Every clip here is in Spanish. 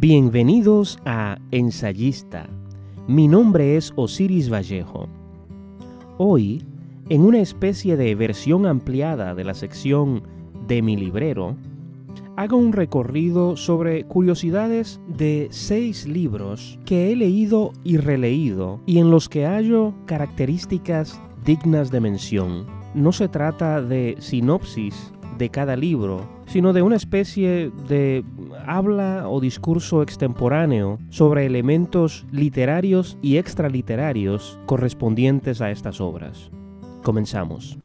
Bienvenidos a Ensayista. Mi nombre es Osiris Vallejo. Hoy, en una especie de versión ampliada de la sección de mi librero, hago un recorrido sobre curiosidades de seis libros que he leído y releído y en los que hallo características dignas de mención. No se trata de sinopsis de cada libro, sino de una especie de habla o discurso extemporáneo sobre elementos literarios y extraliterarios correspondientes a estas obras. Comenzamos.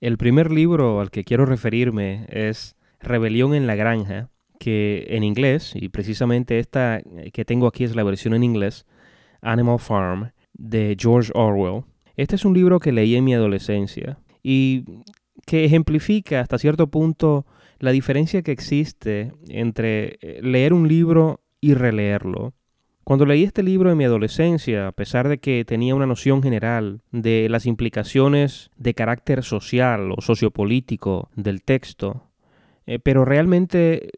El primer libro al que quiero referirme es Rebelión en la Granja, que en inglés, y precisamente esta que tengo aquí es la versión en inglés, Animal Farm, de George Orwell. Este es un libro que leí en mi adolescencia y que ejemplifica hasta cierto punto la diferencia que existe entre eh, leer un libro y releerlo. Cuando leí este libro en mi adolescencia, a pesar de que tenía una noción general de las implicaciones de carácter social o sociopolítico del texto, eh, pero realmente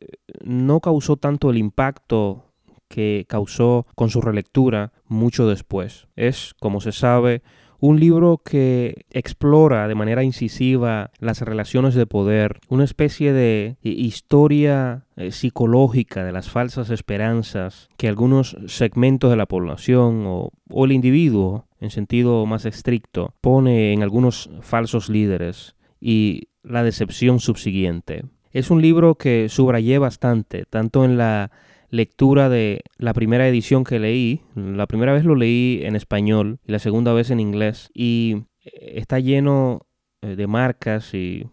no causó tanto el impacto que causó con su relectura mucho después. Es, como se sabe, un libro que explora de manera incisiva las relaciones de poder, una especie de historia eh, psicológica de las falsas esperanzas que algunos segmentos de la población o, o el individuo, en sentido más estricto, pone en algunos falsos líderes y la decepción subsiguiente. Es un libro que subrayé bastante, tanto en la lectura de la primera edición que leí. La primera vez lo leí en español y la segunda vez en inglés. Y eh, está lleno eh, de marcas y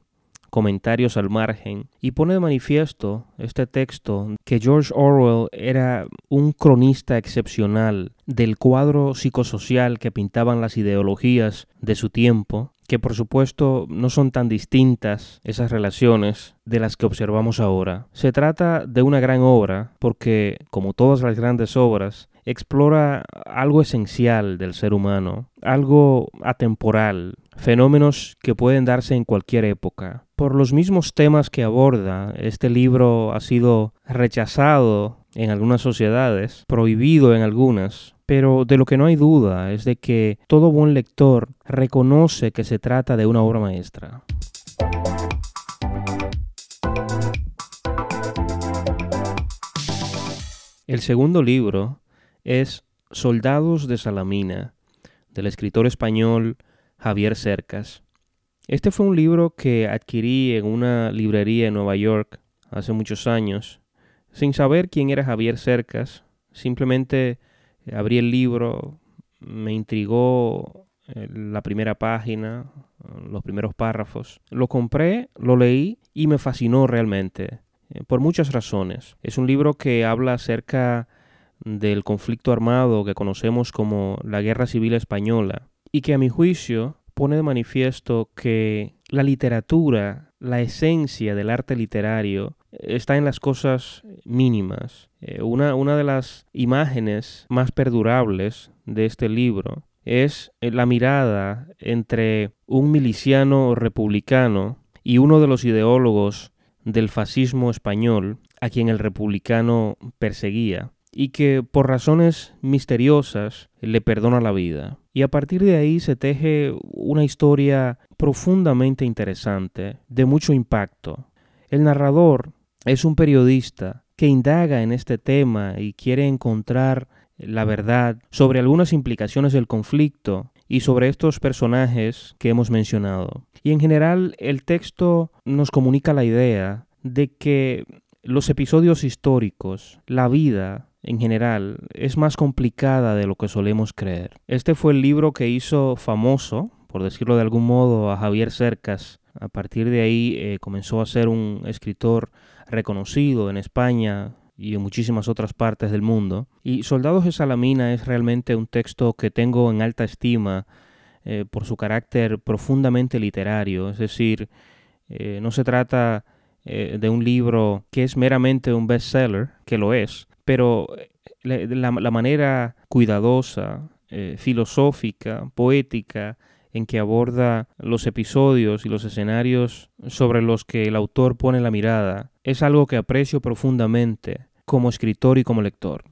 comentarios al margen y pone de manifiesto este texto que George Orwell era un cronista excepcional del cuadro psicosocial que pintaban las ideologías de su tiempo que por supuesto no son tan distintas esas relaciones de las que observamos ahora. Se trata de una gran obra porque, como todas las grandes obras, explora algo esencial del ser humano, algo atemporal, fenómenos que pueden darse en cualquier época. Por los mismos temas que aborda, este libro ha sido rechazado en algunas sociedades, prohibido en algunas, pero de lo que no hay duda es de que todo buen lector reconoce que se trata de una obra maestra. El segundo libro es Soldados de Salamina, del escritor español Javier Cercas. Este fue un libro que adquirí en una librería en Nueva York hace muchos años, sin saber quién era Javier Cercas, simplemente abrí el libro, me intrigó eh, la primera página, los primeros párrafos. Lo compré, lo leí y me fascinó realmente, eh, por muchas razones. Es un libro que habla acerca del conflicto armado que conocemos como la Guerra Civil Española y que a mi juicio pone de manifiesto que la literatura, la esencia del arte literario, está en las cosas mínimas. Eh, una, una de las imágenes más perdurables de este libro es eh, la mirada entre un miliciano republicano y uno de los ideólogos del fascismo español a quien el republicano perseguía y que por razones misteriosas le perdona la vida. Y a partir de ahí se teje una historia profundamente interesante, de mucho impacto. El narrador es un periodista que indaga en este tema y quiere encontrar la verdad sobre algunas implicaciones del conflicto y sobre estos personajes que hemos mencionado. Y en general el texto nos comunica la idea de que los episodios históricos, la vida en general, es más complicada de lo que solemos creer. Este fue el libro que hizo famoso, por decirlo de algún modo, a Javier Cercas. A partir de ahí eh, comenzó a ser un escritor reconocido en España y en muchísimas otras partes del mundo. Y Soldados de Salamina es realmente un texto que tengo en alta estima eh, por su carácter profundamente literario, es decir, eh, no se trata de un libro que es meramente un bestseller, que lo es, pero la manera cuidadosa, filosófica, poética en que aborda los episodios y los escenarios sobre los que el autor pone la mirada es algo que aprecio profundamente como escritor y como lector.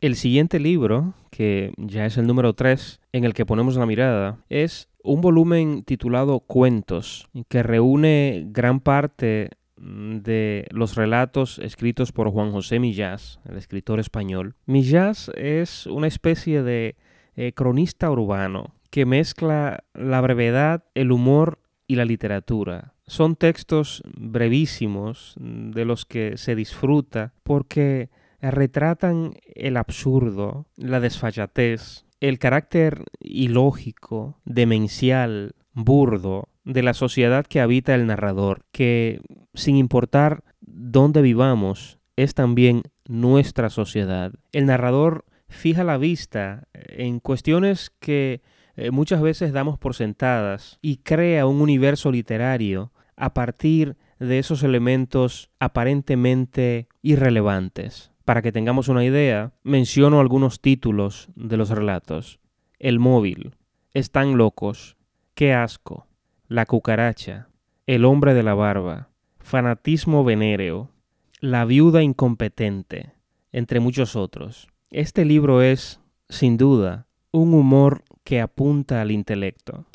El siguiente libro, que ya es el número 3 en el que ponemos la mirada, es un volumen titulado Cuentos, que reúne gran parte de los relatos escritos por Juan José Millás, el escritor español. Millás es una especie de eh, cronista urbano que mezcla la brevedad, el humor y la literatura. Son textos brevísimos de los que se disfruta porque retratan el absurdo, la desfachatez, el carácter ilógico, demencial, burdo de la sociedad que habita el narrador, que sin importar dónde vivamos, es también nuestra sociedad. El narrador fija la vista en cuestiones que eh, muchas veces damos por sentadas y crea un universo literario a partir de esos elementos aparentemente irrelevantes. Para que tengamos una idea, menciono algunos títulos de los relatos. El móvil, Están locos, Qué asco, La cucaracha, El hombre de la barba, Fanatismo venéreo, La viuda incompetente, entre muchos otros. Este libro es, sin duda, un humor que apunta al intelecto.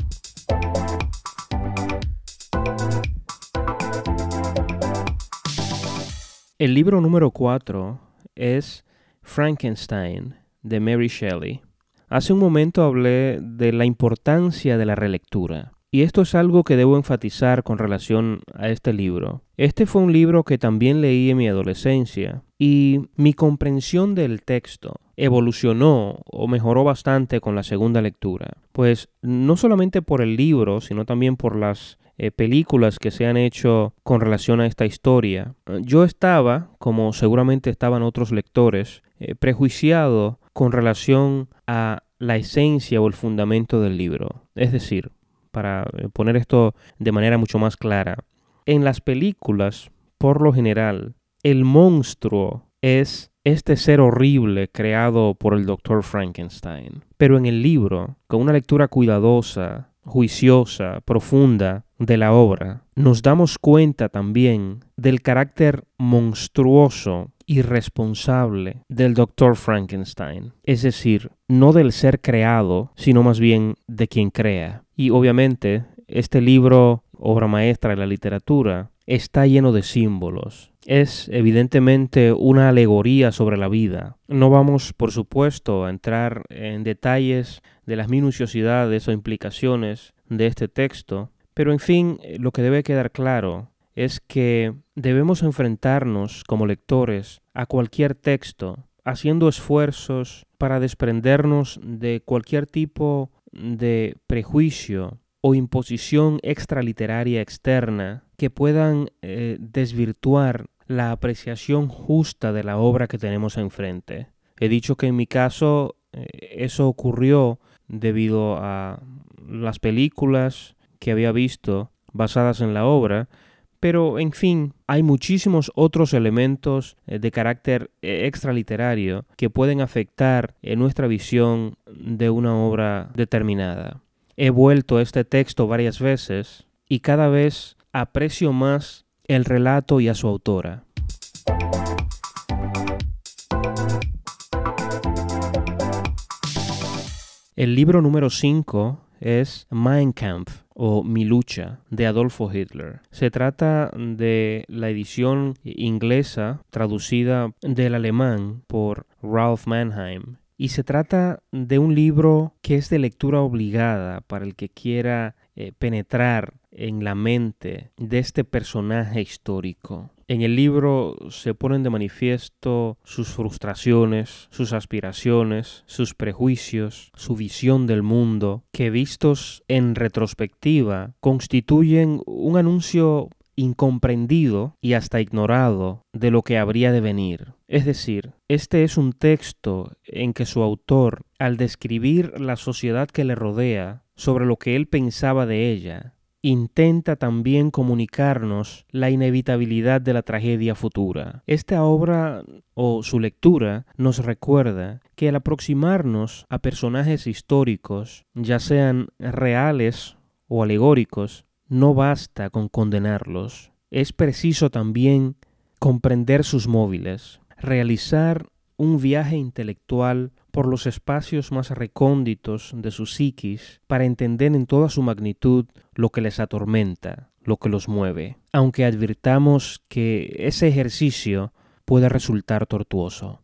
El libro número 4 es Frankenstein de Mary Shelley. Hace un momento hablé de la importancia de la relectura. Y esto es algo que debo enfatizar con relación a este libro. Este fue un libro que también leí en mi adolescencia y mi comprensión del texto evolucionó o mejoró bastante con la segunda lectura. Pues no solamente por el libro, sino también por las eh, películas que se han hecho con relación a esta historia. Yo estaba, como seguramente estaban otros lectores, eh, prejuiciado con relación a la esencia o el fundamento del libro. Es decir, para eh, poner esto de manera mucho más clara, en las películas, por lo general, el monstruo es este ser horrible creado por el Dr. Frankenstein. Pero en el libro, con una lectura cuidadosa, juiciosa, profunda de la obra, nos damos cuenta también del carácter monstruoso y responsable del Dr. Frankenstein, es decir, no del ser creado, sino más bien de quien crea. Y obviamente, este libro, obra maestra de la literatura, está lleno de símbolos, es evidentemente una alegoría sobre la vida. No vamos, por supuesto, a entrar en detalles de las minuciosidades o implicaciones de este texto, pero en fin, lo que debe quedar claro es que debemos enfrentarnos como lectores a cualquier texto, haciendo esfuerzos para desprendernos de cualquier tipo de prejuicio o imposición extraliteraria externa que puedan eh, desvirtuar la apreciación justa de la obra que tenemos enfrente. He dicho que en mi caso eh, eso ocurrió debido a las películas que había visto basadas en la obra, pero en fin, hay muchísimos otros elementos eh, de carácter eh, extraliterario que pueden afectar en nuestra visión de una obra determinada. He vuelto a este texto varias veces y cada vez aprecio más el relato y a su autora. El libro número 5 es Mein Kampf o Mi lucha de Adolfo Hitler. Se trata de la edición inglesa traducida del alemán por Ralph Mannheim y se trata de un libro que es de lectura obligada para el que quiera eh, penetrar en la mente de este personaje histórico. En el libro se ponen de manifiesto sus frustraciones, sus aspiraciones, sus prejuicios, su visión del mundo, que vistos en retrospectiva constituyen un anuncio incomprendido y hasta ignorado de lo que habría de venir. Es decir, este es un texto en que su autor, al describir la sociedad que le rodea, sobre lo que él pensaba de ella, intenta también comunicarnos la inevitabilidad de la tragedia futura. Esta obra o su lectura nos recuerda que al aproximarnos a personajes históricos, ya sean reales o alegóricos, no basta con condenarlos. Es preciso también comprender sus móviles, realizar un viaje intelectual por los espacios más recónditos de su psiquis para entender en toda su magnitud lo que les atormenta, lo que los mueve, aunque advirtamos que ese ejercicio puede resultar tortuoso.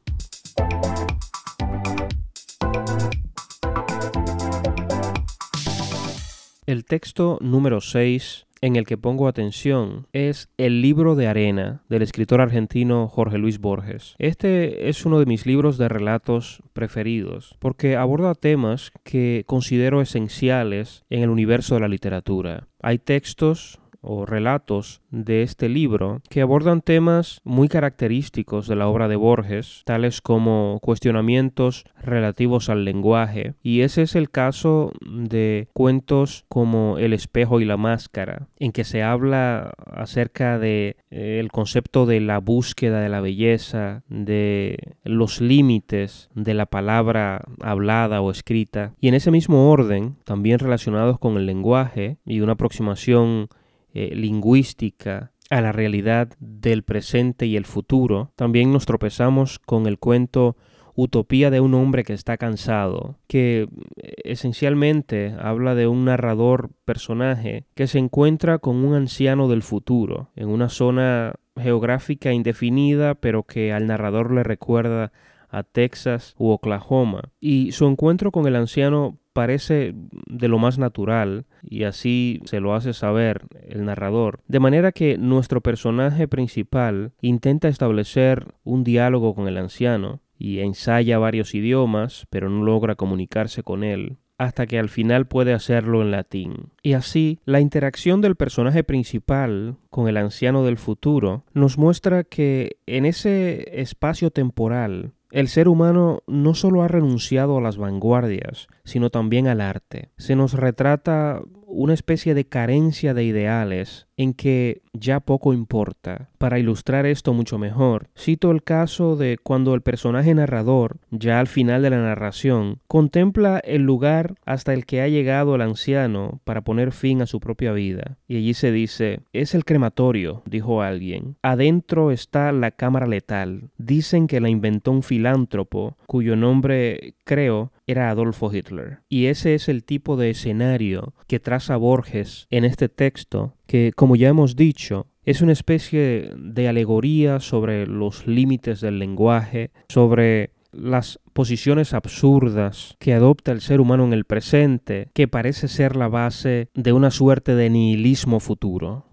El texto número 6 en el que pongo atención es El libro de arena del escritor argentino Jorge Luis Borges. Este es uno de mis libros de relatos preferidos porque aborda temas que considero esenciales en el universo de la literatura. Hay textos o relatos de este libro que abordan temas muy característicos de la obra de Borges, tales como cuestionamientos relativos al lenguaje, y ese es el caso de cuentos como El espejo y la máscara, en que se habla acerca de eh, el concepto de la búsqueda de la belleza, de los límites de la palabra hablada o escrita, y en ese mismo orden, también relacionados con el lenguaje y una aproximación eh, lingüística a la realidad del presente y el futuro, también nos tropezamos con el cuento Utopía de un hombre que está cansado, que eh, esencialmente habla de un narrador personaje que se encuentra con un anciano del futuro, en una zona geográfica indefinida, pero que al narrador le recuerda a Texas u Oklahoma. Y su encuentro con el anciano parece de lo más natural y así se lo hace saber el narrador. De manera que nuestro personaje principal intenta establecer un diálogo con el anciano y ensaya varios idiomas, pero no logra comunicarse con él hasta que al final puede hacerlo en latín. Y así, la interacción del personaje principal con el anciano del futuro nos muestra que en ese espacio temporal el ser humano no solo ha renunciado a las vanguardias, sino también al arte. Se nos retrata una especie de carencia de ideales en que ya poco importa. Para ilustrar esto mucho mejor, cito el caso de cuando el personaje narrador, ya al final de la narración, contempla el lugar hasta el que ha llegado el anciano para poner fin a su propia vida. Y allí se dice, es el crematorio, dijo alguien. Adentro está la cámara letal. Dicen que la inventó un filántropo, cuyo nombre, creo, era Adolfo Hitler. Y ese es el tipo de escenario que traza Borges en este texto, que como ya hemos dicho, es una especie de alegoría sobre los límites del lenguaje, sobre las posiciones absurdas que adopta el ser humano en el presente, que parece ser la base de una suerte de nihilismo futuro.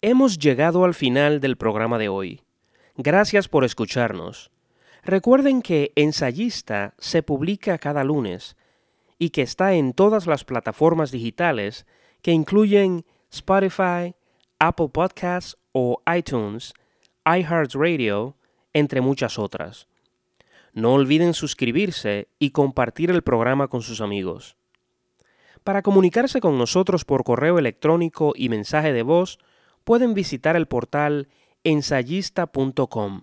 Hemos llegado al final del programa de hoy. Gracias por escucharnos. Recuerden que Ensayista se publica cada lunes y que está en todas las plataformas digitales que incluyen Spotify, Apple Podcasts o iTunes, iHeartRadio, entre muchas otras. No olviden suscribirse y compartir el programa con sus amigos. Para comunicarse con nosotros por correo electrónico y mensaje de voz, pueden visitar el portal ensayista.com.